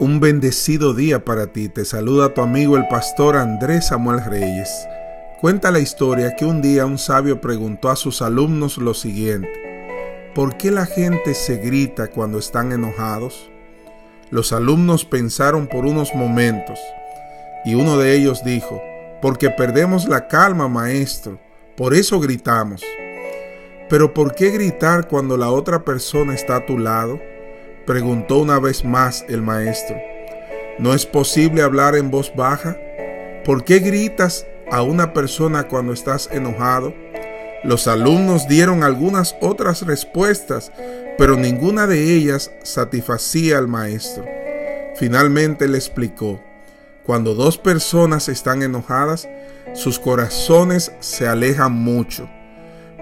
Un bendecido día para ti. Te saluda tu amigo el pastor Andrés Samuel Reyes. Cuenta la historia que un día un sabio preguntó a sus alumnos lo siguiente. ¿Por qué la gente se grita cuando están enojados? Los alumnos pensaron por unos momentos y uno de ellos dijo, porque perdemos la calma, maestro, por eso gritamos. Pero ¿por qué gritar cuando la otra persona está a tu lado? Preguntó una vez más el maestro. ¿No es posible hablar en voz baja? ¿Por qué gritas a una persona cuando estás enojado? Los alumnos dieron algunas otras respuestas, pero ninguna de ellas satisfacía al maestro. Finalmente le explicó, cuando dos personas están enojadas, sus corazones se alejan mucho.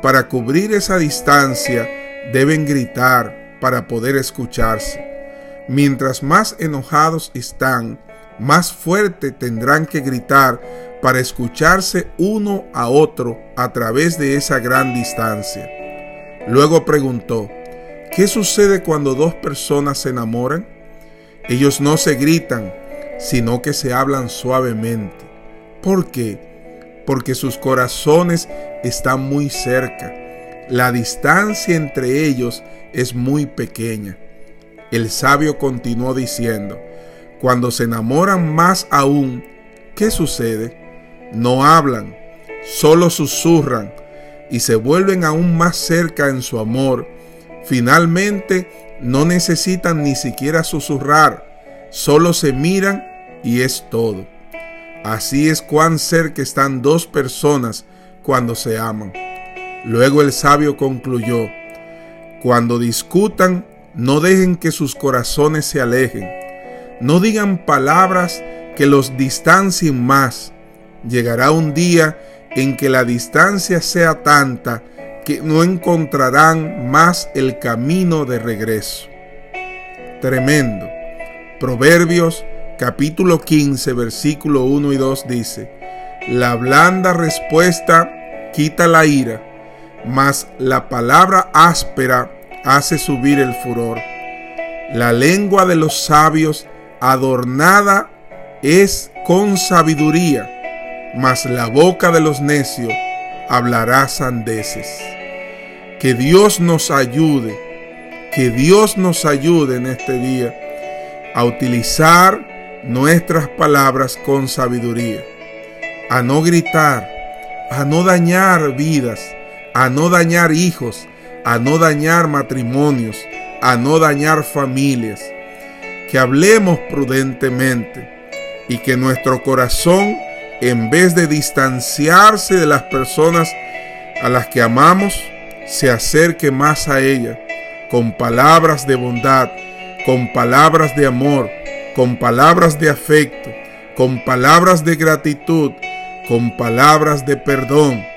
Para cubrir esa distancia deben gritar, para poder escucharse. Mientras más enojados están, más fuerte tendrán que gritar para escucharse uno a otro a través de esa gran distancia. Luego preguntó, ¿qué sucede cuando dos personas se enamoran? Ellos no se gritan, sino que se hablan suavemente. ¿Por qué? Porque sus corazones están muy cerca. La distancia entre ellos es muy pequeña. El sabio continuó diciendo, cuando se enamoran más aún, ¿qué sucede? No hablan, solo susurran y se vuelven aún más cerca en su amor. Finalmente, no necesitan ni siquiera susurrar, solo se miran y es todo. Así es cuán cerca están dos personas cuando se aman. Luego el sabio concluyó, cuando discutan, no dejen que sus corazones se alejen. No digan palabras que los distancien más. Llegará un día en que la distancia sea tanta que no encontrarán más el camino de regreso. Tremendo. Proverbios capítulo 15 versículo 1 y 2 dice, La blanda respuesta quita la ira mas la palabra áspera hace subir el furor. La lengua de los sabios adornada es con sabiduría, mas la boca de los necios hablará sandeces. Que Dios nos ayude, que Dios nos ayude en este día a utilizar nuestras palabras con sabiduría, a no gritar, a no dañar vidas, a no dañar hijos, a no dañar matrimonios, a no dañar familias. Que hablemos prudentemente y que nuestro corazón, en vez de distanciarse de las personas a las que amamos, se acerque más a ella con palabras de bondad, con palabras de amor, con palabras de afecto, con palabras de gratitud, con palabras de perdón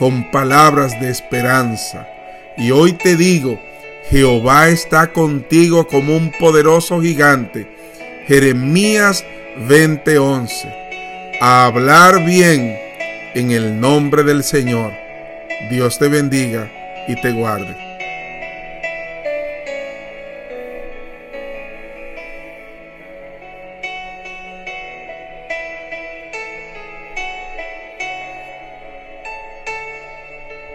con palabras de esperanza. Y hoy te digo, Jehová está contigo como un poderoso gigante. Jeremías 20:11. A hablar bien en el nombre del Señor. Dios te bendiga y te guarde.